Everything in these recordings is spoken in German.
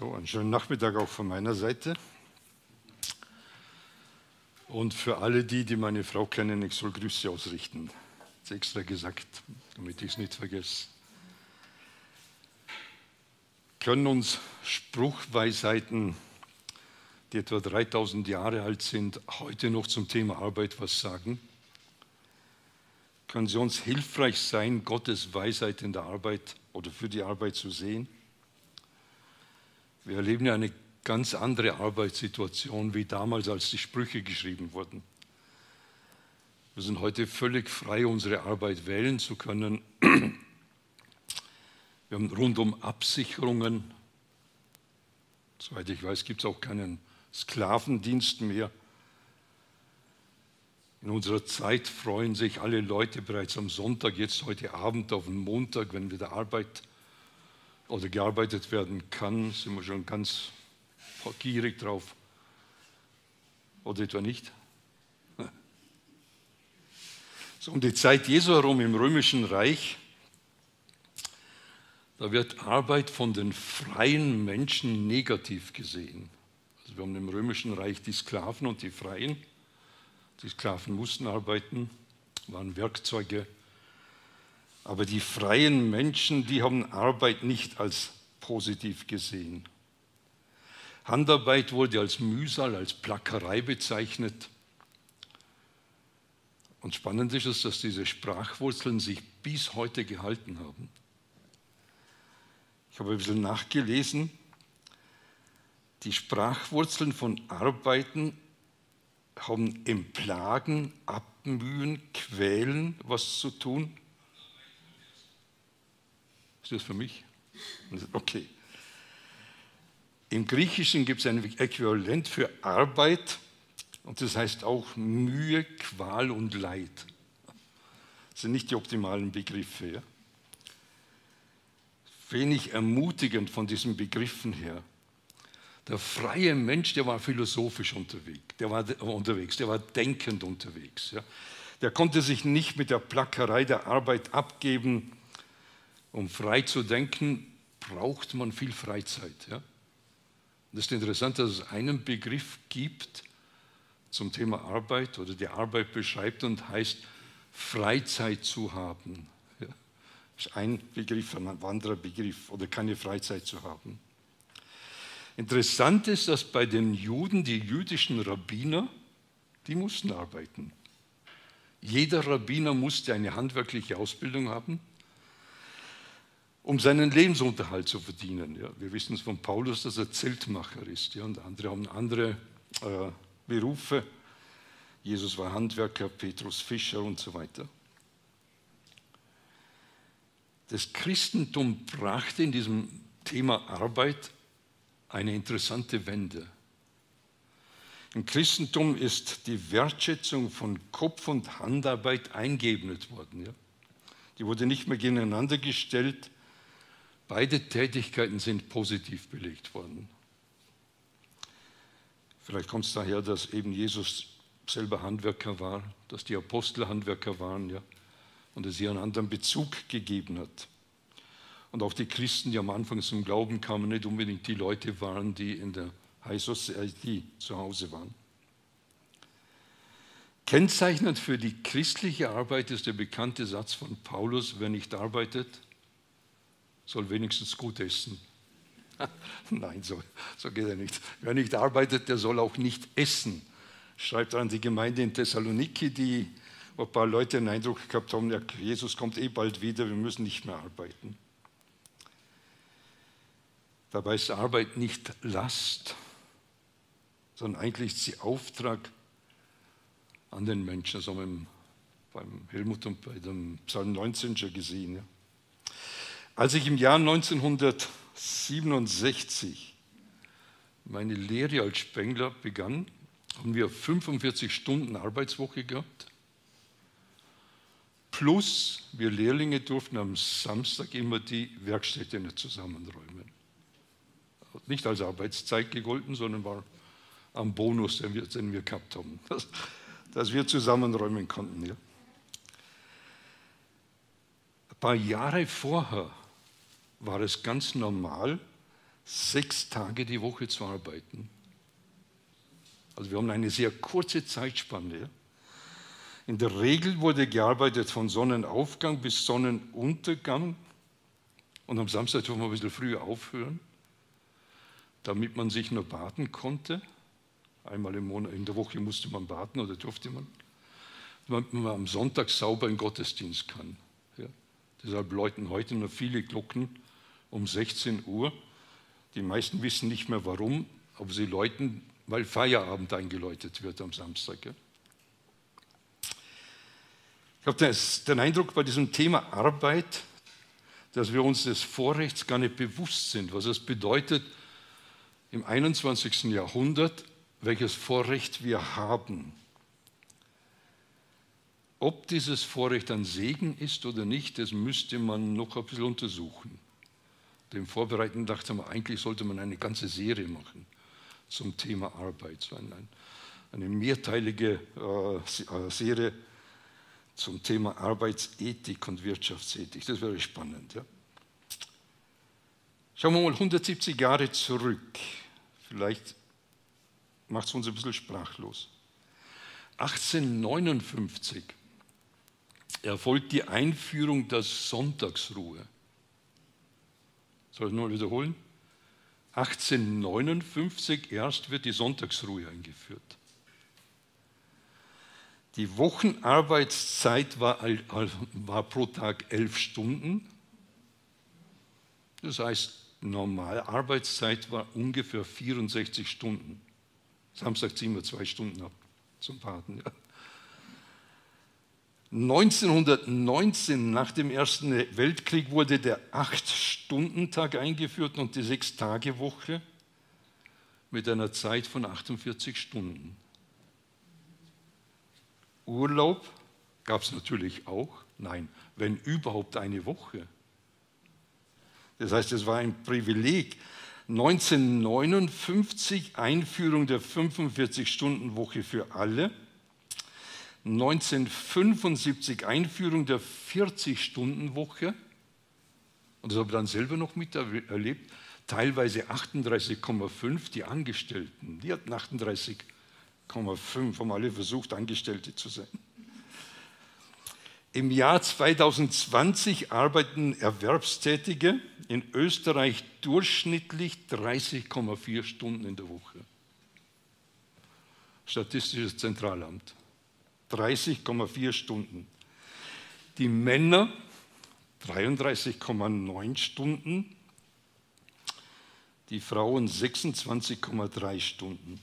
So, einen schönen Nachmittag auch von meiner Seite. Und für alle die, die meine Frau kennen, ich soll Grüße ausrichten. Das extra gesagt, damit ich es nicht vergesse. Können uns Spruchweisheiten, die etwa 3000 Jahre alt sind, heute noch zum Thema Arbeit was sagen? Können sie uns hilfreich sein, Gottes Weisheit in der Arbeit oder für die Arbeit zu sehen? Wir erleben ja eine ganz andere Arbeitssituation wie damals, als die Sprüche geschrieben wurden. Wir sind heute völlig frei, unsere Arbeit wählen zu können. Wir haben rundum Absicherungen. Soweit ich weiß, gibt es auch keinen Sklavendienst mehr. In unserer Zeit freuen sich alle Leute bereits am Sonntag, jetzt heute Abend auf den Montag, wenn wieder Arbeit oder gearbeitet werden kann, sind wir schon ganz gierig drauf. Oder etwa nicht? So um die Zeit Jesu herum im römischen Reich, da wird Arbeit von den freien Menschen negativ gesehen. Also wir haben im römischen Reich die Sklaven und die Freien. Die Sklaven mussten arbeiten, waren Werkzeuge aber die freien Menschen, die haben Arbeit nicht als positiv gesehen. Handarbeit wurde als Mühsal, als Plackerei bezeichnet. Und spannend ist es, dass diese Sprachwurzeln sich bis heute gehalten haben. Ich habe ein bisschen nachgelesen. Die Sprachwurzeln von Arbeiten haben im Plagen, Abmühen, Quälen was zu tun. Ist das für mich? Okay. Im Griechischen gibt es ein Äquivalent für Arbeit und das heißt auch Mühe, Qual und Leid. Das sind nicht die optimalen Begriffe. Ja? Wenig ermutigend von diesen Begriffen her. Der freie Mensch, der war philosophisch unterwegs, der war unterwegs, der war denkend unterwegs. Ja? Der konnte sich nicht mit der Plackerei der Arbeit abgeben, um frei zu denken, braucht man viel Freizeit. Ja? Das ist interessant, dass es einen Begriff gibt zum Thema Arbeit oder die Arbeit beschreibt und heißt Freizeit zu haben. Ja? Das ist ein Begriff, ein anderer Begriff oder keine Freizeit zu haben. Interessant ist, dass bei den Juden die jüdischen Rabbiner, die mussten arbeiten. Jeder Rabbiner musste eine handwerkliche Ausbildung haben um seinen Lebensunterhalt zu verdienen. Ja. Wir wissen es von Paulus, dass er Zeltmacher ist. Ja, und andere haben andere äh, Berufe. Jesus war Handwerker, Petrus Fischer und so weiter. Das Christentum brachte in diesem Thema Arbeit eine interessante Wende. Im Christentum ist die Wertschätzung von Kopf- und Handarbeit eingeebnet worden. Ja? Die wurde nicht mehr gegeneinander gestellt, Beide Tätigkeiten sind positiv belegt worden. Vielleicht kommt es daher, dass eben Jesus selber Handwerker war, dass die Apostel Handwerker waren, ja, und es hier einen anderen Bezug gegeben hat. Und auch die Christen, die am Anfang zum Glauben kamen, nicht unbedingt die Leute waren, die in der High Society zu Hause waren. Kennzeichnend für die christliche Arbeit ist der bekannte Satz von Paulus, wer nicht arbeitet, soll wenigstens gut essen. Nein, so, so geht er nicht. Wer nicht arbeitet, der soll auch nicht essen. Schreibt an die Gemeinde in Thessaloniki, die ein paar Leute den Eindruck gehabt haben, ja, Jesus kommt eh bald wieder, wir müssen nicht mehr arbeiten. Dabei ist Arbeit nicht Last, sondern eigentlich ist sie Auftrag an den Menschen. Haben wir beim Helmut und bei dem Psalm 19 schon gesehen. Ja. Als ich im Jahr 1967 meine Lehre als Spengler begann, haben wir 45 Stunden Arbeitswoche gehabt. Plus wir Lehrlinge durften am Samstag immer die Werkstätte nicht zusammenräumen. Nicht als Arbeitszeit gegolten, sondern war am Bonus, den wir, den wir gehabt haben, dass, dass wir zusammenräumen konnten. Ja. Ein paar Jahre vorher war es ganz normal, sechs Tage die Woche zu arbeiten. Also wir haben eine sehr kurze Zeitspanne. In der Regel wurde gearbeitet von Sonnenaufgang bis Sonnenuntergang und am Samstag durfte man ein bisschen früher aufhören, damit man sich nur baden konnte. Einmal im Monat, in der Woche musste man baden oder durfte man, damit man am Sonntag sauber in Gottesdienst kann. Ja. Deshalb läuten heute noch viele Glocken um 16 Uhr. Die meisten wissen nicht mehr warum, aber sie läuten, weil Feierabend eingeläutet wird am Samstag. Ja. Ich habe den Eindruck bei diesem Thema Arbeit, dass wir uns des Vorrechts gar nicht bewusst sind, was es bedeutet, im 21. Jahrhundert, welches Vorrecht wir haben. Ob dieses Vorrecht ein Segen ist oder nicht, das müsste man noch ein bisschen untersuchen. Dem Vorbereiten dachte man, eigentlich sollte man eine ganze Serie machen zum Thema Arbeit, so eine, eine mehrteilige äh, äh, Serie zum Thema Arbeitsethik und Wirtschaftsethik. Das wäre spannend. Ja? Schauen wir mal 170 Jahre zurück. Vielleicht macht es uns ein bisschen sprachlos. 1859 erfolgt die Einführung der Sonntagsruhe. Soll ich nur wiederholen? 1859 erst wird die Sonntagsruhe eingeführt. Die Wochenarbeitszeit war, war pro Tag elf Stunden. Das heißt, normale Arbeitszeit war ungefähr 64 Stunden. Samstag ziehen wir zwei Stunden ab zum Baden. Ja. 1919, nach dem Ersten Weltkrieg, wurde der Acht-Stunden-Tag eingeführt und die Sechs-Tage-Woche mit einer Zeit von 48 Stunden. Urlaub gab es natürlich auch, nein, wenn überhaupt eine Woche. Das heißt, es war ein Privileg. 1959 Einführung der 45-Stunden-Woche für alle. 1975 Einführung der 40-Stunden-Woche. Und das habe ich dann selber noch miterlebt. Teilweise 38,5 die Angestellten. Die hatten 38,5, haben alle versucht, Angestellte zu sein. Im Jahr 2020 arbeiten Erwerbstätige in Österreich durchschnittlich 30,4 Stunden in der Woche. Statistisches Zentralamt. 30,4 Stunden. Die Männer 33,9 Stunden, die Frauen 26,3 Stunden.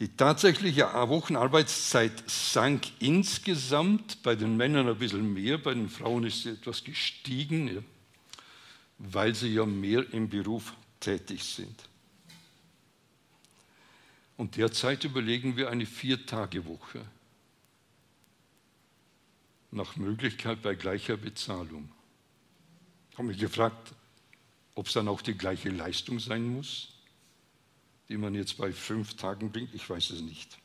Die tatsächliche Wochenarbeitszeit sank insgesamt, bei den Männern ein bisschen mehr, bei den Frauen ist sie etwas gestiegen, weil sie ja mehr im Beruf tätig sind. Und derzeit überlegen wir eine Vier-Tage-Woche. Nach Möglichkeit bei gleicher Bezahlung. Ich habe mich gefragt, ob es dann auch die gleiche Leistung sein muss, die man jetzt bei fünf Tagen bringt. Ich weiß es nicht.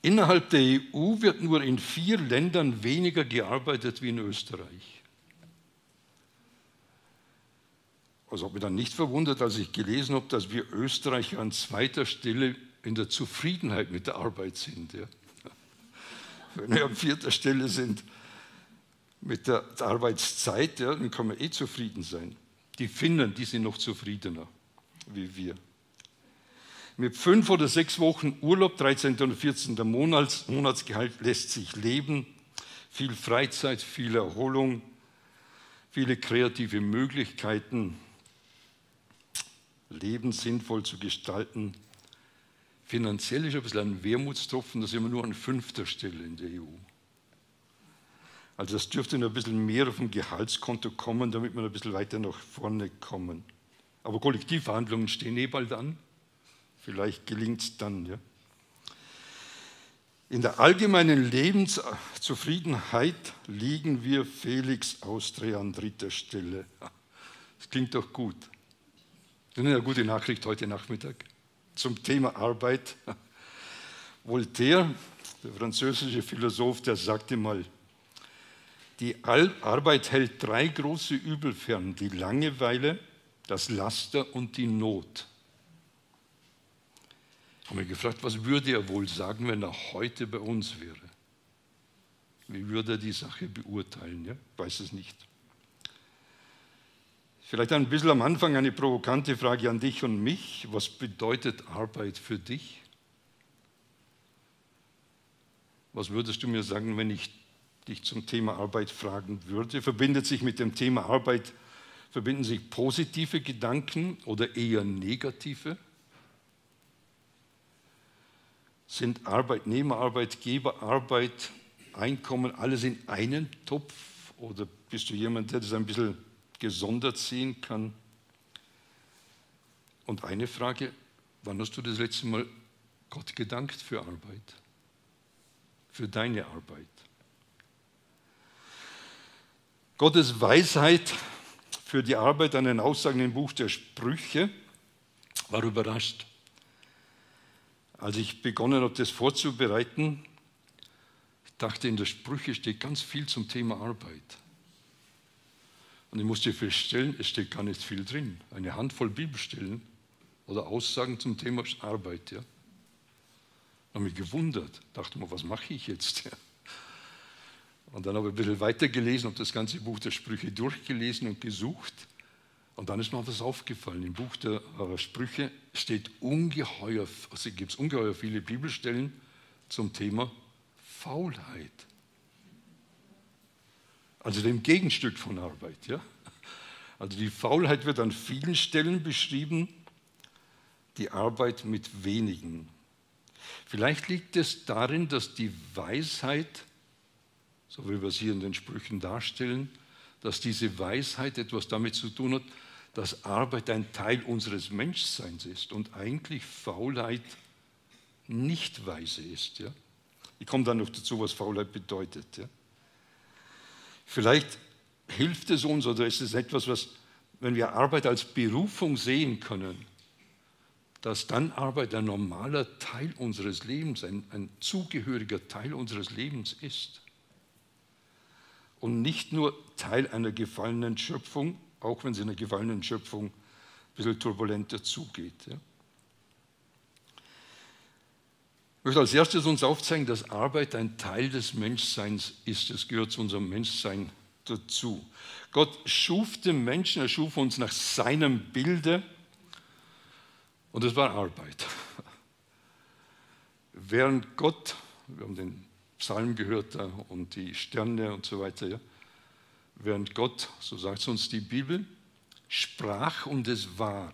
Innerhalb der EU wird nur in vier Ländern weniger gearbeitet wie in Österreich. Also habe mich dann nicht verwundert, als ich gelesen habe, dass wir Österreicher an zweiter Stelle in der Zufriedenheit mit der Arbeit sind. Ja. Wenn wir an vierter Stelle sind mit der Arbeitszeit, ja, dann kann man eh zufrieden sein. Die Finnen, die sind noch zufriedener wie wir. Mit fünf oder sechs Wochen Urlaub, 13. und 14. Monats, Monatsgehalt lässt sich leben. Viel Freizeit, viel Erholung, viele kreative Möglichkeiten. Leben sinnvoll zu gestalten. Finanziell ist ein bisschen ein Wermutstropfen, da sind wir nur an fünfter Stelle in der EU. Also das dürfte noch ein bisschen mehr auf dem Gehaltskonto kommen, damit wir ein bisschen weiter nach vorne kommen. Aber Kollektivverhandlungen stehen eh bald an. Vielleicht gelingt es dann. Ja. In der allgemeinen Lebenszufriedenheit liegen wir Felix Austria an dritter Stelle. Das klingt doch gut. Das ist eine gute Nachricht heute Nachmittag zum Thema Arbeit. Voltaire, der französische Philosoph, der sagte mal, die Arbeit hält drei große Übel fern, die Langeweile, das Laster und die Not. Ich habe mich gefragt, was würde er wohl sagen, wenn er heute bei uns wäre? Wie würde er die Sache beurteilen? Ja? Ich weiß es nicht. Vielleicht ein bisschen am Anfang eine provokante Frage an dich und mich. Was bedeutet Arbeit für dich? Was würdest du mir sagen, wenn ich dich zum Thema Arbeit fragen würde? Verbindet sich mit dem Thema Arbeit, verbinden sich positive Gedanken oder eher negative? Sind Arbeitnehmer, Arbeitgeber, Arbeit, Einkommen alles in einen Topf? Oder bist du jemand, der das ein bisschen gesondert sehen kann? Und eine Frage, wann hast du das letzte Mal Gott gedankt für Arbeit? Für deine Arbeit? Gottes Weisheit für die Arbeit an den Aussagen im Buch der Sprüche war überrascht. Als ich begonnen habe, das vorzubereiten, ich dachte, in der Sprüche steht ganz viel zum Thema Arbeit. Und ich musste feststellen, es steht gar nicht viel drin. Eine Handvoll Bibelstellen oder Aussagen zum Thema Arbeit. Ja. Ich habe mich gewundert, dachte mir, was mache ich jetzt? Und dann habe ich ein bisschen weitergelesen, habe das ganze Buch der Sprüche durchgelesen und gesucht. Und dann ist mir was aufgefallen. Im Buch der äh, Sprüche steht ungeheuer, also gibt es ungeheuer viele Bibelstellen zum Thema Faulheit. Also dem Gegenstück von Arbeit. Ja? Also die Faulheit wird an vielen Stellen beschrieben, die Arbeit mit wenigen. Vielleicht liegt es darin, dass die Weisheit so wie wir es hier in den Sprüchen darstellen, dass diese Weisheit etwas damit zu tun hat, dass Arbeit ein Teil unseres Menschseins ist und eigentlich Faulheit nicht weise ist. Ja? Ich komme dann noch dazu, was Faulheit bedeutet. Ja? Vielleicht hilft es uns oder ist es etwas, was, wenn wir Arbeit als Berufung sehen können, dass dann Arbeit ein normaler Teil unseres Lebens, ein, ein zugehöriger Teil unseres Lebens ist und nicht nur Teil einer gefallenen Schöpfung, auch wenn es in einer gefallenen Schöpfung ein bisschen turbulenter zugeht. Ja. Ich möchte als erstes uns aufzeigen, dass Arbeit ein Teil des Menschseins ist. Es gehört zu unserem Menschsein dazu. Gott schuf den Menschen, er schuf uns nach seinem Bilde und es war Arbeit. Während Gott, wir haben den Psalm gehört und die Sterne und so weiter. Während Gott, so sagt es uns die Bibel, sprach und es war,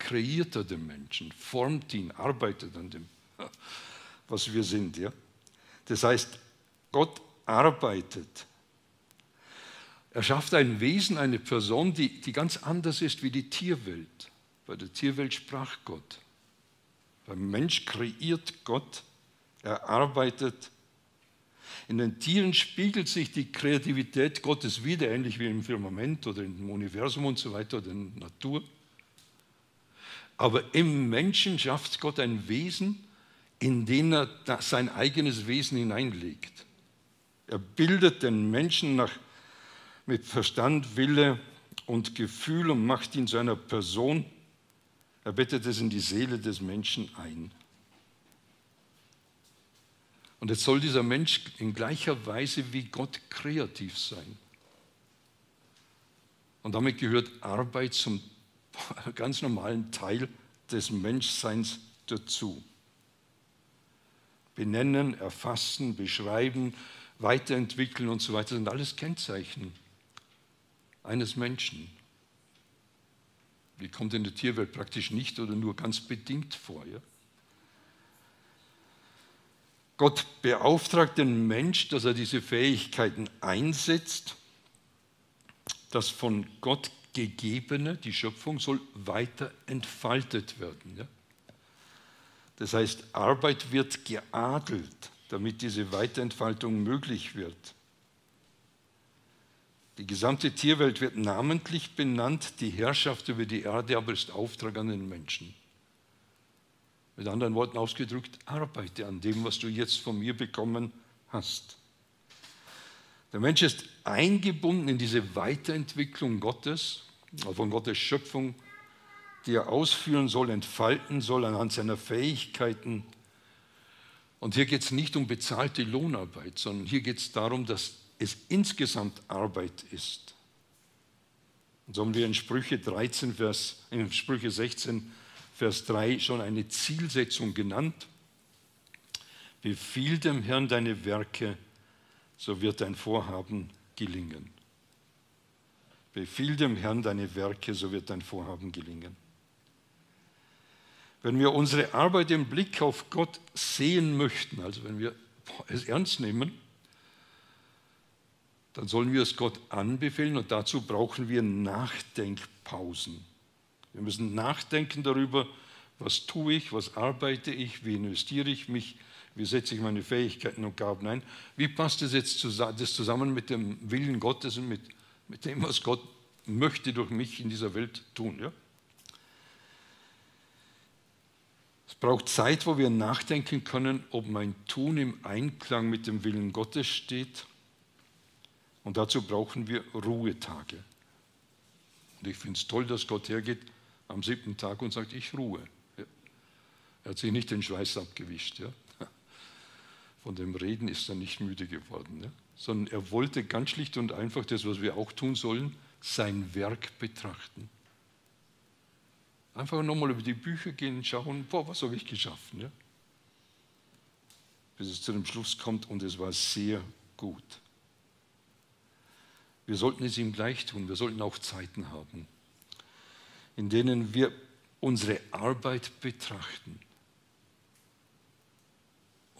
kreiert er den Menschen, formt ihn, arbeitet an dem, was wir sind. Ja. Das heißt, Gott arbeitet. Er schafft ein Wesen, eine Person, die, die ganz anders ist wie die Tierwelt. Bei der Tierwelt sprach Gott. Beim Mensch kreiert Gott er arbeitet. In den Tieren spiegelt sich die Kreativität Gottes wieder, ähnlich wie im Firmament oder im Universum und so weiter oder in der Natur. Aber im Menschen schafft Gott ein Wesen, in den er sein eigenes Wesen hineinlegt. Er bildet den Menschen nach, mit Verstand, Wille und Gefühl und macht ihn zu einer Person. Er bettet es in die Seele des Menschen ein. Und jetzt soll dieser Mensch in gleicher Weise wie Gott kreativ sein. Und damit gehört Arbeit zum ganz normalen Teil des Menschseins dazu. Benennen, erfassen, beschreiben, weiterentwickeln und so weiter sind alles Kennzeichen eines Menschen. Die kommt in der Tierwelt praktisch nicht oder nur ganz bedingt vor. Ja? Gott beauftragt den Mensch, dass er diese Fähigkeiten einsetzt. Das von Gott gegebene, die Schöpfung, soll weiter entfaltet werden. Ja? Das heißt, Arbeit wird geadelt, damit diese Weiterentfaltung möglich wird. Die gesamte Tierwelt wird namentlich benannt, die Herrschaft über die Erde aber ist Auftrag an den Menschen. Mit anderen Worten ausgedrückt, arbeite an dem, was du jetzt von mir bekommen hast. Der Mensch ist eingebunden in diese Weiterentwicklung Gottes, von Gottes Schöpfung, die er ausführen soll, entfalten soll anhand seiner Fähigkeiten. Und hier geht es nicht um bezahlte Lohnarbeit, sondern hier geht es darum, dass es insgesamt Arbeit ist. Und so haben wir in Sprüche 13, Vers, in Sprüche 16, Vers 3 schon eine Zielsetzung genannt. Befiehl dem Herrn deine Werke, so wird dein Vorhaben gelingen. Befiehl dem Herrn deine Werke, so wird dein Vorhaben gelingen. Wenn wir unsere Arbeit im Blick auf Gott sehen möchten, also wenn wir es ernst nehmen, dann sollen wir es Gott anbefehlen und dazu brauchen wir Nachdenkpausen. Wir müssen nachdenken darüber, was tue ich, was arbeite ich, wie investiere ich mich, wie setze ich meine Fähigkeiten und Gaben ein. Wie passt das jetzt das zusammen mit dem Willen Gottes und mit, mit dem, was Gott möchte durch mich in dieser Welt tun. Ja? Es braucht Zeit, wo wir nachdenken können, ob mein Tun im Einklang mit dem Willen Gottes steht. Und dazu brauchen wir Ruhetage. Und ich finde es toll, dass Gott hergeht am siebten Tag und sagt, ich ruhe. Ja. Er hat sich nicht den Schweiß abgewischt. Ja. Von dem Reden ist er nicht müde geworden, ja. sondern er wollte ganz schlicht und einfach das, was wir auch tun sollen, sein Werk betrachten. Einfach nochmal über die Bücher gehen und schauen, boah, was habe ich geschaffen. Ja? Bis es zu dem Schluss kommt und es war sehr gut. Wir sollten es ihm gleich tun, wir sollten auch Zeiten haben in denen wir unsere Arbeit betrachten.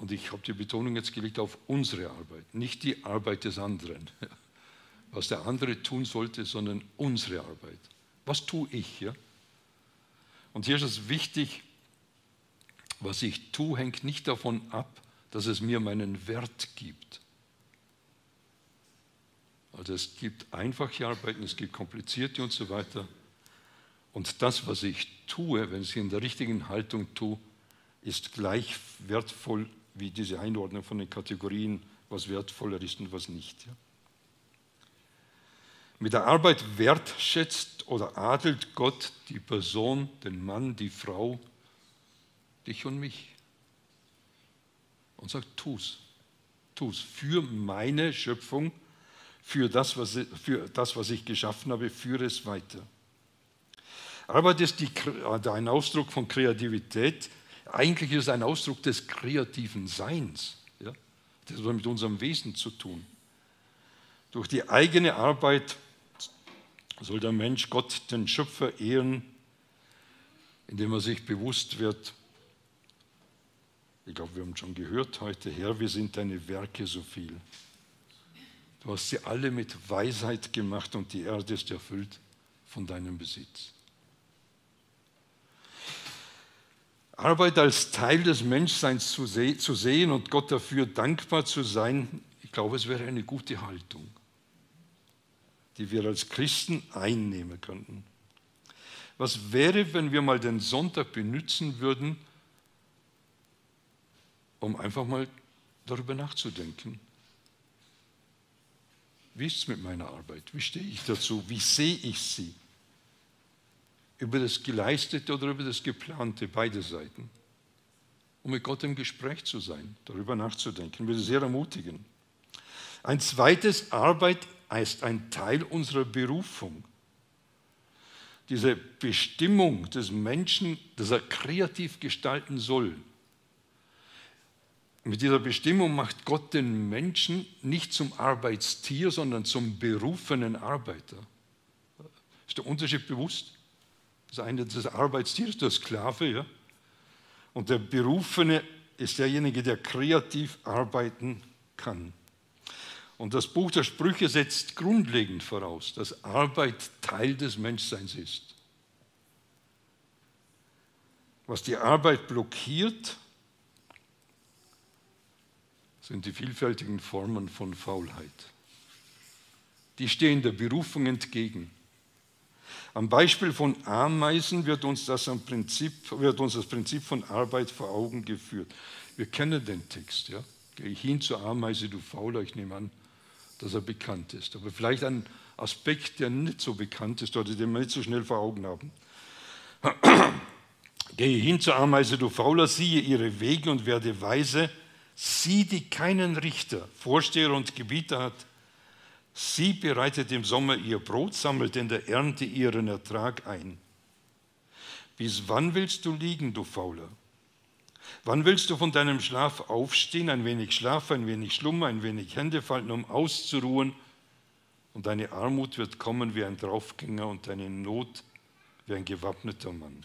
Und ich habe die Betonung jetzt gelegt auf unsere Arbeit, nicht die Arbeit des anderen, was der andere tun sollte, sondern unsere Arbeit. Was tue ich? Ja? Und hier ist es wichtig, was ich tue, hängt nicht davon ab, dass es mir meinen Wert gibt. Also es gibt einfache Arbeiten, es gibt komplizierte und so weiter. Und das, was ich tue, wenn ich es in der richtigen Haltung tue, ist gleich wertvoll wie diese Einordnung von den Kategorien, was wertvoller ist und was nicht. Ja. Mit der Arbeit wertschätzt oder adelt Gott die Person, den Mann, die Frau, dich und mich. Und sagt, tu's, tu's für meine Schöpfung, für das, was, für das, was ich geschaffen habe, führe es weiter. Arbeit ist die, ein Ausdruck von Kreativität. Eigentlich ist es ein Ausdruck des kreativen Seins. Ja? Das hat mit unserem Wesen zu tun. Durch die eigene Arbeit soll der Mensch Gott, den Schöpfer, ehren, indem er sich bewusst wird, ich glaube, wir haben schon gehört heute, Herr, wir sind deine Werke so viel. Du hast sie alle mit Weisheit gemacht und die Erde ist erfüllt von deinem Besitz. Arbeit als Teil des Menschseins zu, se zu sehen und Gott dafür dankbar zu sein, ich glaube, es wäre eine gute Haltung, die wir als Christen einnehmen könnten. Was wäre, wenn wir mal den Sonntag benutzen würden, um einfach mal darüber nachzudenken? Wie ist es mit meiner Arbeit? Wie stehe ich dazu? Wie sehe ich sie? Über das Geleistete oder über das Geplante, beide Seiten. Um mit Gott im Gespräch zu sein, darüber nachzudenken, würde sehr ermutigen. Ein zweites, Arbeit ist ein Teil unserer Berufung. Diese Bestimmung des Menschen, dass er kreativ gestalten soll. Mit dieser Bestimmung macht Gott den Menschen nicht zum Arbeitstier, sondern zum berufenen Arbeiter. Ist der Unterschied bewusst? Das eine das Arbeitstier ist der Sklave, ja. Und der Berufene ist derjenige, der kreativ arbeiten kann. Und das Buch der Sprüche setzt grundlegend voraus, dass Arbeit Teil des Menschseins ist. Was die Arbeit blockiert, sind die vielfältigen Formen von Faulheit. Die stehen der Berufung entgegen. Am Beispiel von Ameisen wird uns, das Prinzip, wird uns das Prinzip von Arbeit vor Augen geführt. Wir kennen den Text. Ja? Geh hin zur Ameise, du Fauler, ich nehme an, dass er bekannt ist. Aber vielleicht ein Aspekt, der nicht so bekannt ist oder den wir nicht so schnell vor Augen haben. Gehe hin zur Ameise, du Fauler, siehe ihre Wege und werde weise. Sie, die keinen Richter, Vorsteher und Gebieter hat, sie bereitet im Sommer ihr Brot, sammelt in der Ernte ihren Ertrag ein. Bis wann willst du liegen, du Fauler? Wann willst du von deinem Schlaf aufstehen, ein wenig Schlaf, ein wenig Schlummer, ein wenig Hände falten, um auszuruhen? Und deine Armut wird kommen wie ein Draufgänger und deine Not wie ein gewappneter Mann.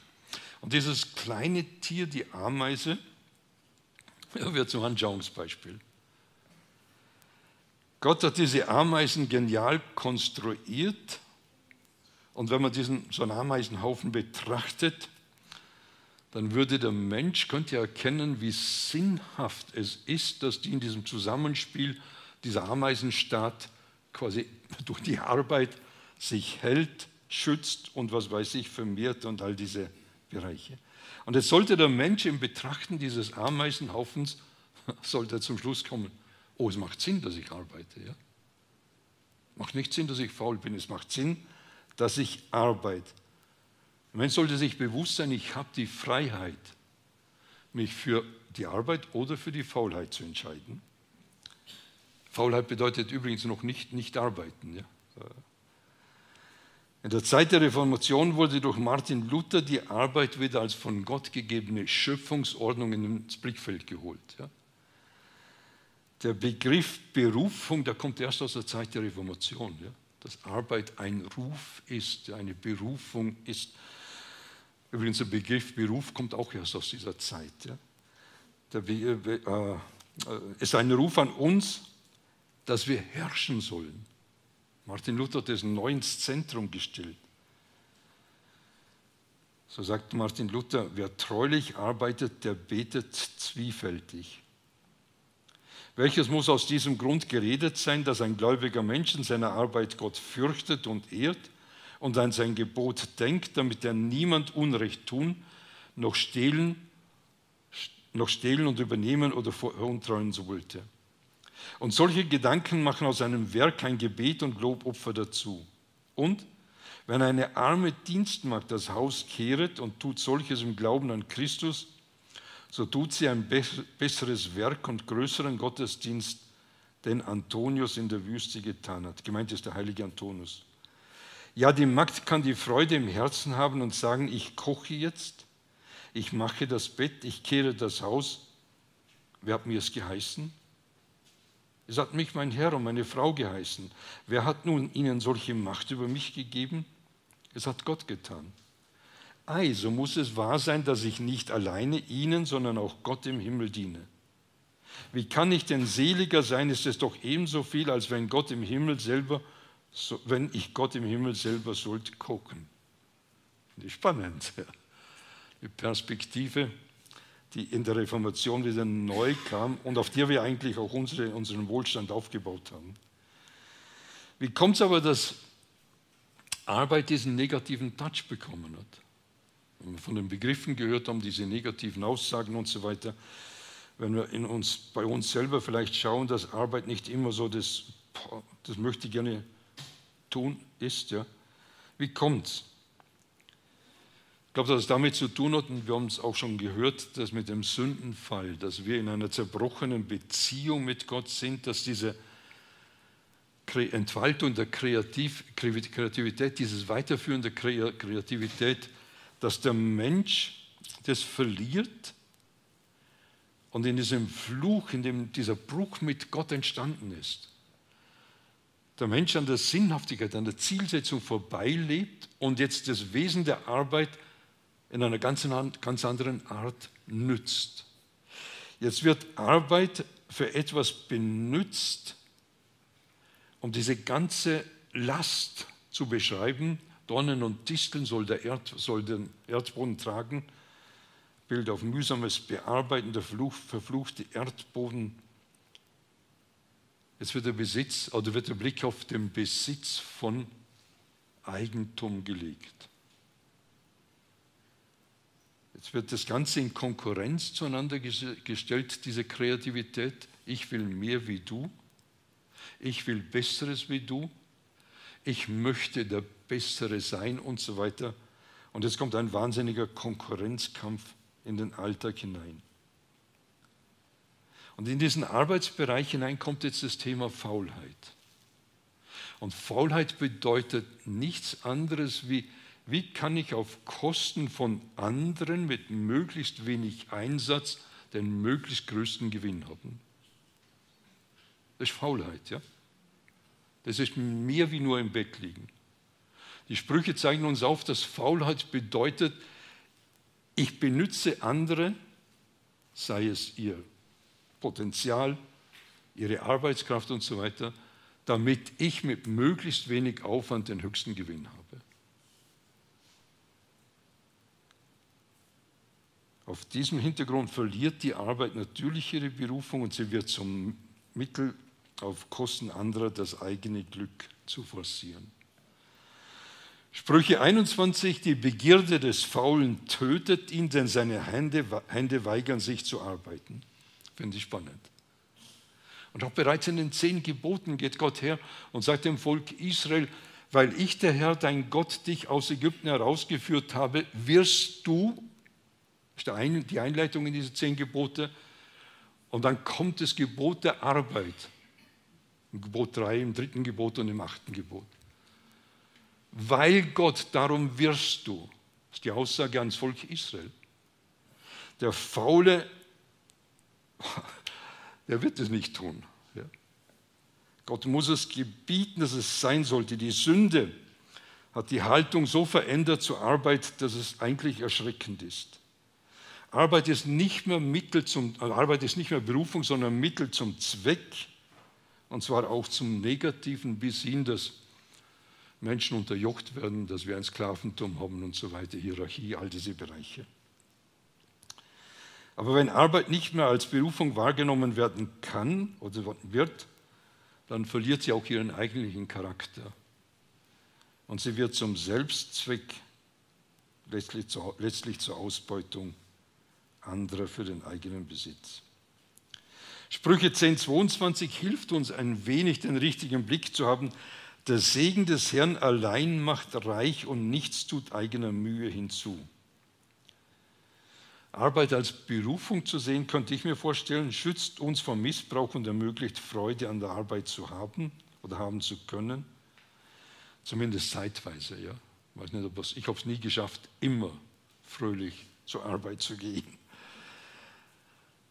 Und dieses kleine Tier, die Ameise, wird zum Anschauungsbeispiel. Gott hat diese Ameisen genial konstruiert. Und wenn man diesen, so einen Ameisenhaufen betrachtet, dann würde der Mensch, könnte erkennen, wie sinnhaft es ist, dass die in diesem Zusammenspiel dieser Ameisenstaat quasi durch die Arbeit sich hält, schützt und was weiß ich, vermehrt und all diese Bereiche. Und jetzt sollte der Mensch im Betrachten dieses Ameisenhaufens, sollte zum Schluss kommen, oh, es macht Sinn, dass ich arbeite. Ja? Macht nicht Sinn, dass ich faul bin, es macht Sinn, dass ich arbeite. Der Mensch sollte sich bewusst sein, ich habe die Freiheit, mich für die Arbeit oder für die Faulheit zu entscheiden. Faulheit bedeutet übrigens noch nicht nicht arbeiten. Ja? In der Zeit der Reformation wurde durch Martin Luther die Arbeit wieder als von Gott gegebene Schöpfungsordnung ins Blickfeld geholt. Ja? Der Begriff Berufung, der kommt erst aus der Zeit der Reformation. Ja? Dass Arbeit ein Ruf ist, eine Berufung ist. Übrigens, der Begriff Beruf kommt auch erst aus dieser Zeit. Ja? Der, äh, äh, ist ein Ruf an uns, dass wir herrschen sollen. Martin Luther hat es neu ins Zentrum gestellt. So sagt Martin Luther, wer treulich arbeitet, der betet zwiefältig. Welches muss aus diesem Grund geredet sein, dass ein gläubiger Mensch in seiner Arbeit Gott fürchtet und ehrt und an sein Gebot denkt, damit er niemand Unrecht tun, noch stehlen, noch stehlen und übernehmen oder veruntreuen sollte. Und solche Gedanken machen aus einem Werk ein Gebet und Lobopfer dazu. Und wenn eine arme Dienstmagd das Haus kehret und tut solches im Glauben an Christus, so tut sie ein besseres Werk und größeren Gottesdienst, den Antonius in der Wüste getan hat. Gemeint ist der heilige Antonius. Ja, die Magd kann die Freude im Herzen haben und sagen, ich koche jetzt, ich mache das Bett, ich kehre das Haus. Wer hat mir es geheißen? Es hat mich mein Herr und meine Frau geheißen. Wer hat nun ihnen solche Macht über mich gegeben? Es hat Gott getan. Ei, so muss es wahr sein, dass ich nicht alleine ihnen, sondern auch Gott im Himmel diene. Wie kann ich denn seliger sein? Ist es doch ebenso viel, als wenn Gott im Himmel selber wenn ich Gott im Himmel selber sollte gucken. Spannend. Die Perspektive, die in der Reformation wieder neu kam und auf der wir eigentlich auch unsere, unseren Wohlstand aufgebaut haben. Wie kommt es aber, dass Arbeit diesen negativen Touch bekommen hat? Wenn wir von den Begriffen gehört haben, diese negativen Aussagen und so weiter, wenn wir in uns, bei uns selber vielleicht schauen, dass Arbeit nicht immer so das, das möchte ich gerne tun ist. Ja. Wie kommt's? Ich glaube, dass es damit zu tun hat, und wir haben es auch schon gehört, dass mit dem Sündenfall, dass wir in einer zerbrochenen Beziehung mit Gott sind, dass diese Entfaltung der Kreativ Kreativität, dieses Weiterführen der Kreativität, dass der Mensch das verliert und in diesem Fluch, in dem dieser Bruch mit Gott entstanden ist, der Mensch an der Sinnhaftigkeit, an der Zielsetzung vorbeilebt und jetzt das Wesen der Arbeit in einer ganz, anderen Art nützt. Jetzt wird Arbeit für etwas benutzt, um diese ganze Last zu beschreiben. Dornen und Disteln soll, der Erd, soll den Erdboden tragen. Bild auf mühsames Bearbeiten, der Fluch, verfluchte Erdboden Jetzt wird der Besitz oder wird der Blick auf den Besitz von Eigentum gelegt. Jetzt wird das Ganze in Konkurrenz zueinander gestellt, diese Kreativität. Ich will mehr wie du. ich will Besseres wie du, ich möchte der Bessere sein und so weiter. Und jetzt kommt ein wahnsinniger Konkurrenzkampf in den Alltag hinein. Und in diesen Arbeitsbereich hinein kommt jetzt das Thema Faulheit. Und Faulheit bedeutet nichts anderes wie, wie kann ich auf Kosten von anderen mit möglichst wenig Einsatz den möglichst größten Gewinn haben. Das ist Faulheit, ja. Das ist mehr wie nur im Bett liegen. Die Sprüche zeigen uns auf, dass Faulheit bedeutet, ich benütze andere, sei es ihr Potenzial, ihre Arbeitskraft und so weiter, damit ich mit möglichst wenig Aufwand den höchsten Gewinn habe. Auf diesem Hintergrund verliert die Arbeit natürlich ihre Berufung und sie wird zum Mittel auf Kosten anderer das eigene Glück zu forcieren. Sprüche 21, die Begierde des Faulen tötet ihn, denn seine Hände, Hände weigern sich zu arbeiten. Finde ich spannend. Und auch bereits in den zehn Geboten geht Gott her und sagt dem Volk Israel, weil ich der Herr, dein Gott, dich aus Ägypten herausgeführt habe, wirst du, ist die Einleitung in diese zehn Gebote, und dann kommt das Gebot der Arbeit. Im Gebot 3, im dritten Gebot und im achten Gebot. Weil Gott, darum wirst du. Das ist die Aussage ans Volk Israel. Der Faule, der wird es nicht tun. Ja. Gott muss es gebieten, dass es sein sollte. Die Sünde hat die Haltung so verändert zur Arbeit, dass es eigentlich erschreckend ist. Arbeit ist nicht mehr Mittel zum, Arbeit ist nicht mehr Berufung, sondern Mittel zum Zweck und zwar auch zum Negativen bis hin, dass Menschen unterjocht werden, dass wir ein Sklaventum haben und so weiter, Hierarchie, all diese Bereiche. Aber wenn Arbeit nicht mehr als Berufung wahrgenommen werden kann oder wird, dann verliert sie auch ihren eigentlichen Charakter. Und sie wird zum Selbstzweck, letztlich zur, letztlich zur Ausbeutung anderer für den eigenen Besitz. Sprüche 10.22 hilft uns ein wenig, den richtigen Blick zu haben. Der Segen des Herrn allein macht reich und nichts tut eigener Mühe hinzu. Arbeit als Berufung zu sehen, könnte ich mir vorstellen, schützt uns vor Missbrauch und ermöglicht Freude an der Arbeit zu haben oder haben zu können. Zumindest zeitweise, ja. Ich ich habe es nie geschafft, immer fröhlich zur Arbeit zu gehen.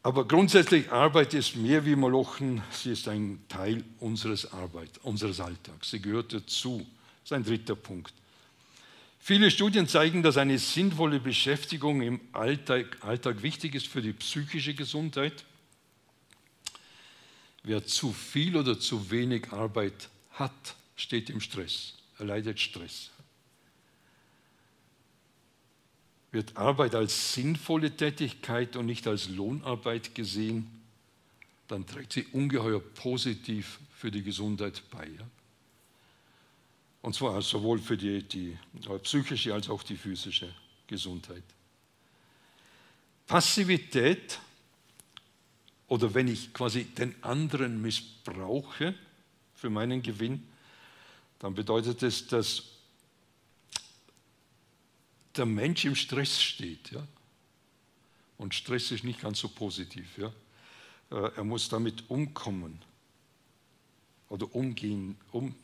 Aber grundsätzlich, Arbeit ist mehr wie Molochen, sie ist ein Teil unseres Arbeit, unseres Alltags. Sie gehört dazu. Das ist ein dritter Punkt. Viele Studien zeigen, dass eine sinnvolle Beschäftigung im Alltag, Alltag wichtig ist für die psychische Gesundheit. Wer zu viel oder zu wenig Arbeit hat, steht im Stress, erleidet Stress. Wird Arbeit als sinnvolle Tätigkeit und nicht als Lohnarbeit gesehen, dann trägt sie ungeheuer positiv für die Gesundheit bei. Ja? Und zwar sowohl für die, die psychische als auch die physische Gesundheit. Passivität oder wenn ich quasi den anderen missbrauche für meinen Gewinn, dann bedeutet es, dass der Mensch im Stress steht. Ja? Und Stress ist nicht ganz so positiv. Ja? Äh, er muss damit umkommen oder umgehen, um,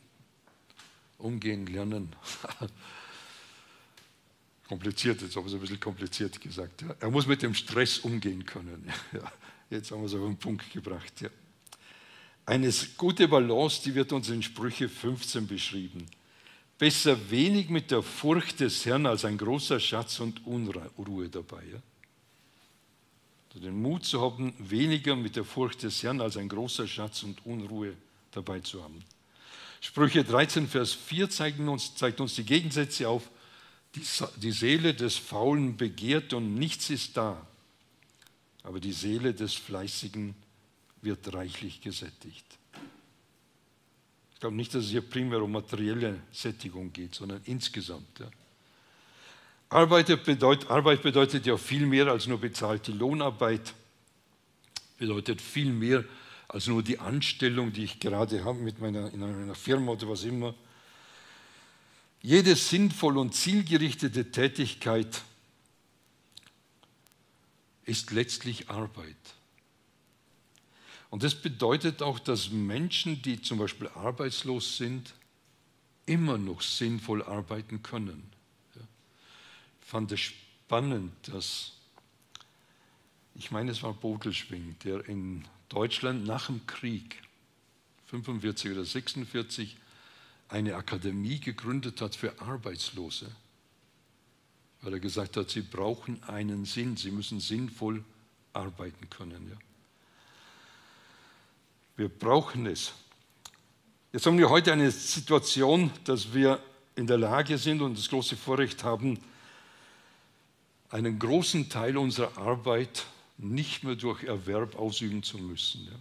umgehen lernen. kompliziert, jetzt habe ich es ein bisschen kompliziert gesagt. Ja? Er muss mit dem Stress umgehen können. Ja? Jetzt haben wir es auf den Punkt gebracht. Ja? Eine gute Balance, die wird uns in Sprüche 15 beschrieben. Besser wenig mit der Furcht des Herrn als ein großer Schatz und Unruhe dabei. Ja? Also den Mut zu haben, weniger mit der Furcht des Herrn als ein großer Schatz und Unruhe dabei zu haben. Sprüche 13, Vers 4 zeigen uns, zeigt uns die Gegensätze auf. Die, die Seele des Faulen begehrt und nichts ist da, aber die Seele des Fleißigen wird reichlich gesättigt glaube nicht, dass es hier primär um materielle Sättigung geht, sondern insgesamt. Ja. Arbeit, bedeutet, Arbeit bedeutet ja viel mehr als nur bezahlte Lohnarbeit, bedeutet viel mehr als nur die Anstellung, die ich gerade habe mit meiner, in einer Firma oder was immer. Jede sinnvolle und zielgerichtete Tätigkeit ist letztlich Arbeit. Und das bedeutet auch, dass Menschen, die zum Beispiel arbeitslos sind, immer noch sinnvoll arbeiten können. Ich fand es spannend, dass, ich meine, es war Bodelschwing, der in Deutschland nach dem Krieg, 45 oder 46, eine Akademie gegründet hat für Arbeitslose, weil er gesagt hat, sie brauchen einen Sinn, sie müssen sinnvoll arbeiten können. Ja. Wir brauchen es. Jetzt haben wir heute eine Situation, dass wir in der Lage sind und das große Vorrecht haben, einen großen Teil unserer Arbeit nicht mehr durch Erwerb ausüben zu müssen.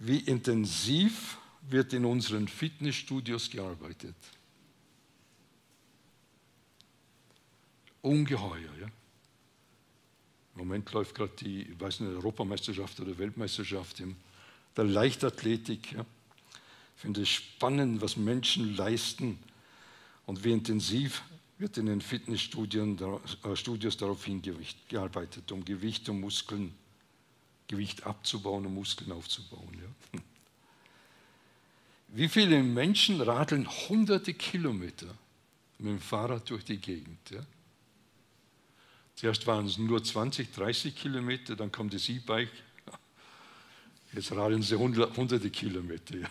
Wie intensiv wird in unseren Fitnessstudios gearbeitet? Ungeheuer, ja. Im Moment läuft gerade die, ich weiß nicht, Europameisterschaft oder Weltmeisterschaft in der Leichtathletik. Ja. Ich finde es spannend, was Menschen leisten und wie intensiv wird in den Fitnessstudios äh, darauf hingearbeitet, um Gewicht und Muskeln, Gewicht abzubauen und Muskeln aufzubauen. Ja. Wie viele Menschen radeln hunderte Kilometer mit dem Fahrrad durch die Gegend? Ja? Zuerst waren es nur 20, 30 Kilometer, dann kommt das E-Bike. Jetzt radeln sie hunderte Kilometer. Ja.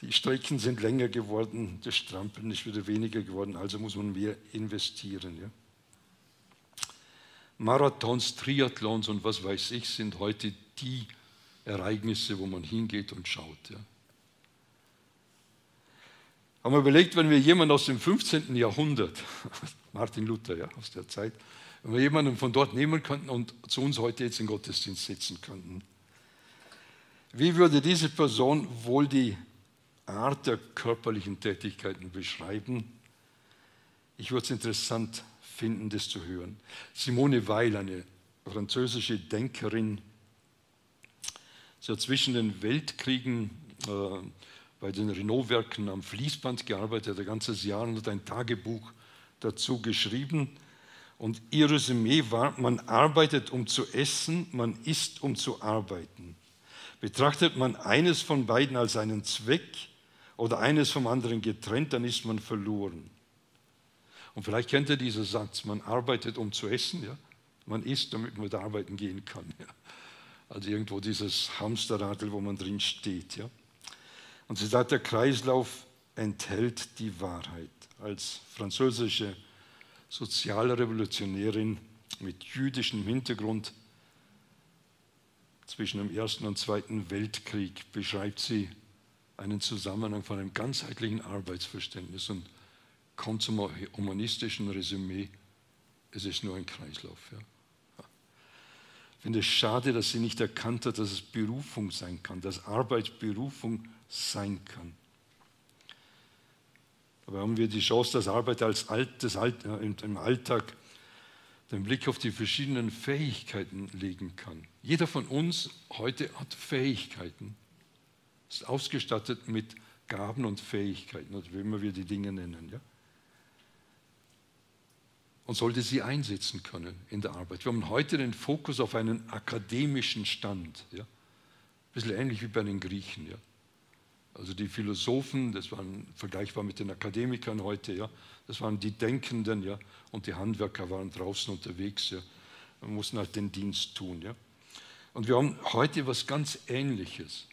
Die Strecken sind länger geworden, das Strampeln ist wieder weniger geworden, also muss man mehr investieren. Ja. Marathons, Triathlons und was weiß ich sind heute die Ereignisse, wo man hingeht und schaut. Ja. Haben wir überlegt, wenn wir jemanden aus dem 15. Jahrhundert, Martin Luther ja, aus der Zeit, wenn wir jemanden von dort nehmen könnten und zu uns heute jetzt in Gottesdienst setzen könnten, wie würde diese Person wohl die Art der körperlichen Tätigkeiten beschreiben. Ich würde es interessant finden, das zu hören. Simone Weil, eine französische Denkerin, sie hat zwischen den Weltkriegen äh, bei den Renault-Werken am Fließband gearbeitet, ein ganzes Jahr und hat ein Tagebuch dazu geschrieben. Und ihr Resümee war, man arbeitet, um zu essen, man isst, um zu arbeiten. Betrachtet man eines von beiden als einen Zweck, oder eines vom anderen getrennt, dann ist man verloren. Und vielleicht kennt ihr diesen Satz, man arbeitet, um zu essen, ja? man isst, damit man da arbeiten gehen kann. Ja? Also irgendwo dieses Hamsterradl, wo man drin steht. Ja? Und sie sagt, der Kreislauf enthält die Wahrheit. Als französische Sozialrevolutionärin mit jüdischem Hintergrund zwischen dem Ersten und Zweiten Weltkrieg beschreibt sie einen Zusammenhang von einem ganzheitlichen Arbeitsverständnis und kommt zum humanistischen Resümee, es ist nur ein Kreislauf. Ja. Ich finde es schade, dass sie nicht erkannt hat, dass es Berufung sein kann, dass Arbeit Berufung sein kann. Aber haben wir die Chance, dass Arbeit als Alt, das Alt, äh, im Alltag den Blick auf die verschiedenen Fähigkeiten legen kann. Jeder von uns heute hat Fähigkeiten ist ausgestattet mit Gaben und Fähigkeiten, oder wie immer wir die Dinge nennen. Ja? Und sollte sie einsetzen können in der Arbeit. Wir haben heute den Fokus auf einen akademischen Stand. Ja? Ein bisschen ähnlich wie bei den Griechen. Ja? Also die Philosophen, das waren vergleichbar mit den Akademikern heute, ja, das waren die Denkenden, ja, und die Handwerker waren draußen unterwegs, ja, und mussten halt den Dienst tun, ja. Und wir haben heute was ganz Ähnliches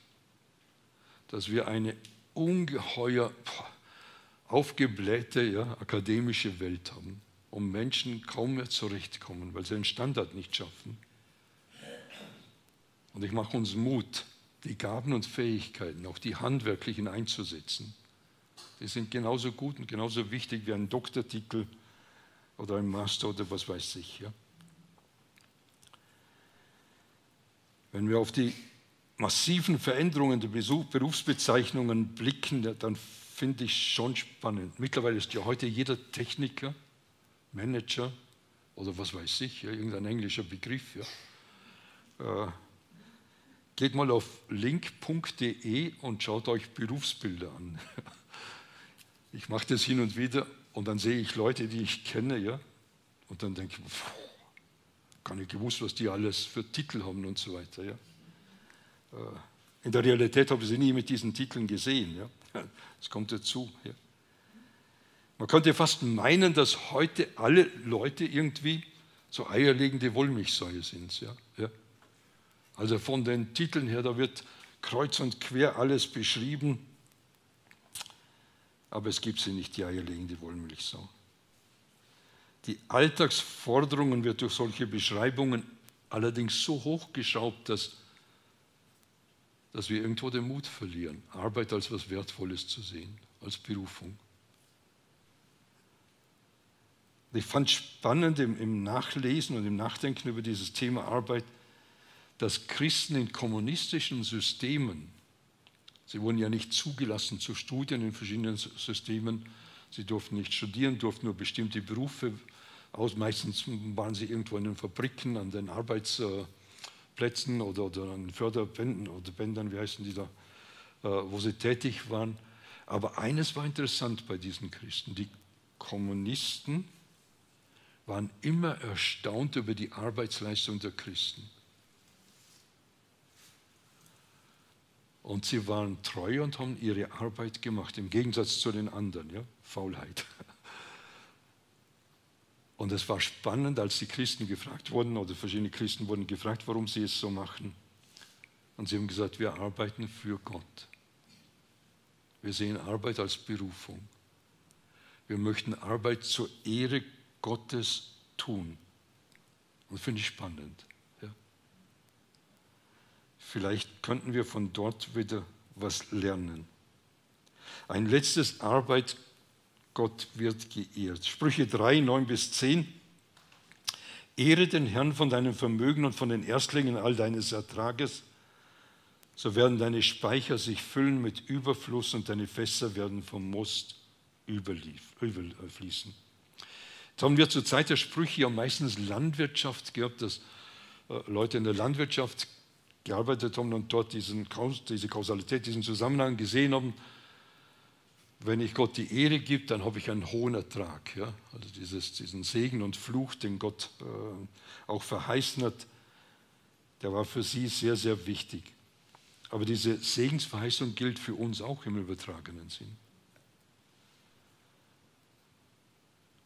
dass wir eine ungeheuer aufgeblähte ja, akademische Welt haben, um Menschen kaum mehr zurechtkommen, weil sie den Standard nicht schaffen. Und ich mache uns Mut, die Gaben und Fähigkeiten, auch die handwerklichen einzusetzen. Die sind genauso gut und genauso wichtig wie ein Doktortitel oder ein Master oder was weiß ich. Ja. Wenn wir auf die massiven Veränderungen der Berufsbezeichnungen blicken, dann finde ich schon spannend. Mittlerweile ist ja heute jeder Techniker, Manager oder was weiß ich, ja, irgendein englischer Begriff. Ja. Äh, geht mal auf link.de und schaut euch Berufsbilder an. Ich mache das hin und wieder und dann sehe ich Leute, die ich kenne, ja, und dann denke ich, pff, gar nicht gewusst, was die alles für Titel haben und so weiter. Ja. Äh, in der Realität habe ich sie nie mit diesen Titeln gesehen. Ja. Das kommt dazu. Ja. Man könnte fast meinen, dass heute alle Leute irgendwie so eierlegende Wollmilchsäue sind. Ja? Ja. Also von den Titeln her, da wird kreuz und quer alles beschrieben, aber es gibt sie nicht, die eierlegende Wollmilchsau. Die Alltagsforderungen wird durch solche Beschreibungen allerdings so hochgeschraubt, dass, dass wir irgendwo den Mut verlieren, Arbeit als was Wertvolles zu sehen, als Berufung. Ich fand spannend im, im Nachlesen und im Nachdenken über dieses Thema Arbeit, dass Christen in kommunistischen Systemen, sie wurden ja nicht zugelassen zu Studien in verschiedenen Systemen, sie durften nicht studieren, durften nur bestimmte Berufe aus, meistens waren sie irgendwo in den Fabriken, an den Arbeitsplätzen oder, oder an Förderbänden oder Bändern, wie heißen die da, äh, wo sie tätig waren. Aber eines war interessant bei diesen Christen, die Kommunisten waren immer erstaunt über die Arbeitsleistung der Christen. Und sie waren treu und haben ihre Arbeit gemacht, im Gegensatz zu den anderen, ja? Faulheit. Und es war spannend, als die Christen gefragt wurden, oder verschiedene Christen wurden gefragt, warum sie es so machen. Und sie haben gesagt, wir arbeiten für Gott. Wir sehen Arbeit als Berufung. Wir möchten Arbeit zur Ehre Gottes tun. Und finde ich spannend. Vielleicht könnten wir von dort wieder was lernen. Ein letztes Arbeit, Gott wird geehrt. Sprüche 3, 9 bis 10. Ehre den Herrn von deinem Vermögen und von den Erstlingen all deines Ertrages, so werden deine Speicher sich füllen mit Überfluss und deine Fässer werden vom Most überfließen. Jetzt haben wir zur Zeit der Sprüche ja meistens Landwirtschaft gehabt, dass äh, Leute in der Landwirtschaft gearbeitet haben und dort diesen, diese Kausalität, diesen Zusammenhang gesehen haben. Wenn ich Gott die Ehre gebe, dann habe ich einen hohen Ertrag. Ja? Also dieses, diesen Segen und Fluch, den Gott äh, auch verheißen hat, der war für sie sehr, sehr wichtig. Aber diese Segensverheißung gilt für uns auch im übertragenen Sinn.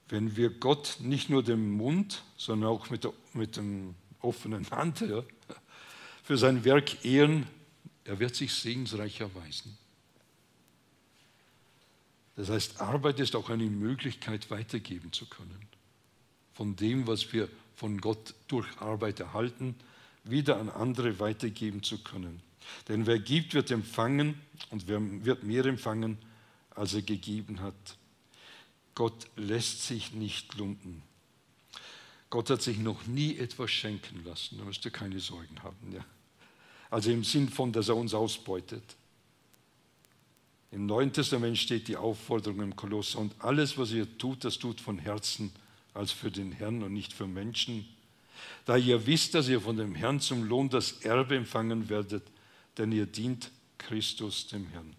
wenn wir Gott nicht nur den Mund, sondern auch mit, der, mit dem offenen Hand ja, für sein Werk ehren, er wird sich segensreich erweisen. Das heißt, Arbeit ist auch eine Möglichkeit, weitergeben zu können. Von dem, was wir von Gott durch Arbeit erhalten, wieder an andere weitergeben zu können. Denn wer gibt, wird empfangen und wer wird mehr empfangen, als er gegeben hat. Gott lässt sich nicht lumpen. Gott hat sich noch nie etwas schenken lassen. Da müsst ihr keine Sorgen haben. Ja. Also im Sinn von, dass er uns ausbeutet. Im Neuen Testament steht die Aufforderung im Kolosser und alles, was ihr tut, das tut von Herzen als für den Herrn und nicht für Menschen. Da ihr wisst, dass ihr von dem Herrn zum Lohn das Erbe empfangen werdet, denn ihr dient Christus dem Herrn.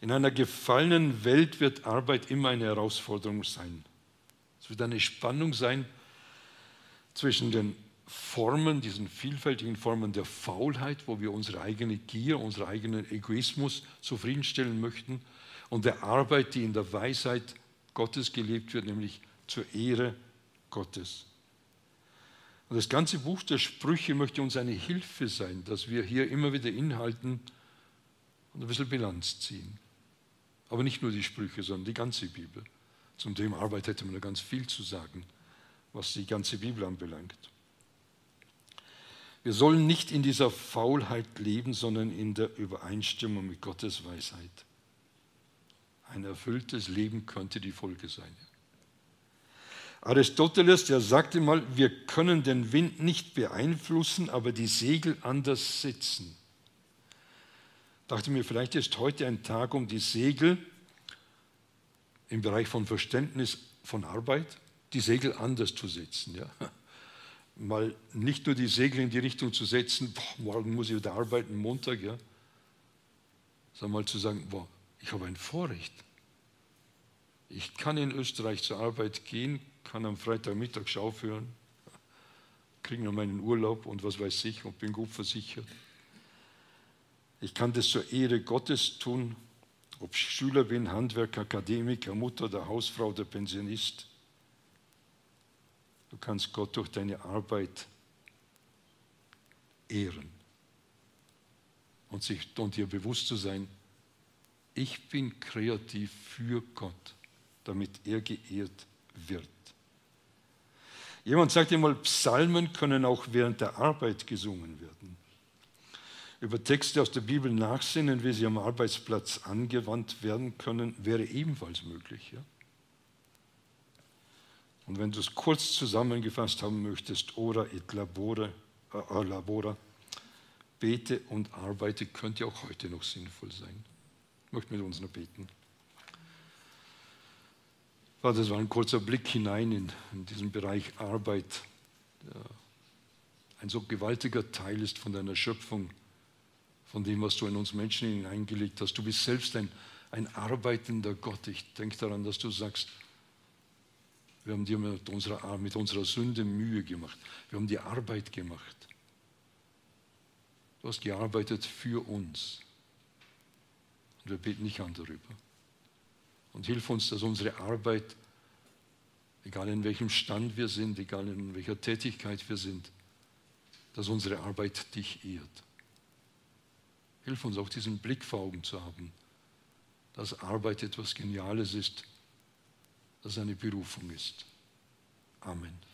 In einer gefallenen Welt wird Arbeit immer eine Herausforderung sein. Es wird eine Spannung sein zwischen den Formen, diesen vielfältigen Formen der Faulheit, wo wir unsere eigene Gier, unseren eigenen Egoismus zufriedenstellen möchten, und der Arbeit, die in der Weisheit Gottes gelebt wird, nämlich zur Ehre Gottes. Und das ganze Buch der Sprüche möchte uns eine Hilfe sein, dass wir hier immer wieder inhalten und ein bisschen Bilanz ziehen. Aber nicht nur die Sprüche, sondern die ganze Bibel. Zum Thema Arbeit hätte man da ganz viel zu sagen, was die ganze Bibel anbelangt. Wir sollen nicht in dieser Faulheit leben, sondern in der Übereinstimmung mit Gottes Weisheit. Ein erfülltes Leben könnte die Folge sein. Aristoteles, der sagte mal, wir können den Wind nicht beeinflussen, aber die Segel anders setzen dachte mir, vielleicht ist heute ein Tag, um die Segel im Bereich von Verständnis von Arbeit, die Segel anders zu setzen. Ja? Mal nicht nur die Segel in die Richtung zu setzen, boah, morgen muss ich wieder arbeiten, Montag, ja, sondern mal zu sagen, boah, ich habe ein Vorrecht. Ich kann in Österreich zur Arbeit gehen, kann am Freitagmittag Schau führen, kriege noch meinen Urlaub und was weiß ich und bin gut versichert. Ich kann das zur Ehre Gottes tun, ob ich Schüler bin, Handwerker, Akademiker, Mutter oder Hausfrau oder Pensionist. Du kannst Gott durch deine Arbeit ehren und, sich, und dir bewusst zu sein, ich bin kreativ für Gott, damit er geehrt wird. Jemand sagte mal, Psalmen können auch während der Arbeit gesungen werden. Über Texte aus der Bibel nachsinnen, wie sie am Arbeitsplatz angewandt werden können, wäre ebenfalls möglich. Ja? Und wenn du es kurz zusammengefasst haben möchtest, ora et labora, äh, labora, bete und arbeite, könnte auch heute noch sinnvoll sein. Ich möchte mit uns noch beten. Vater, das war ein kurzer Blick hinein in, in diesen Bereich Arbeit, der ein so gewaltiger Teil ist von deiner Schöpfung, von dem, was du in uns Menschen hineingelegt hast. Du bist selbst ein, ein arbeitender Gott. Ich denke daran, dass du sagst, wir haben dir mit unserer, mit unserer Sünde Mühe gemacht. Wir haben die Arbeit gemacht. Du hast gearbeitet für uns. Und wir beten nicht an darüber. Und hilf uns, dass unsere Arbeit, egal in welchem Stand wir sind, egal in welcher Tätigkeit wir sind, dass unsere Arbeit dich ehrt. Hilf uns auch diesen Blick vor Augen zu haben, dass Arbeit etwas Geniales ist, dass eine Berufung ist. Amen.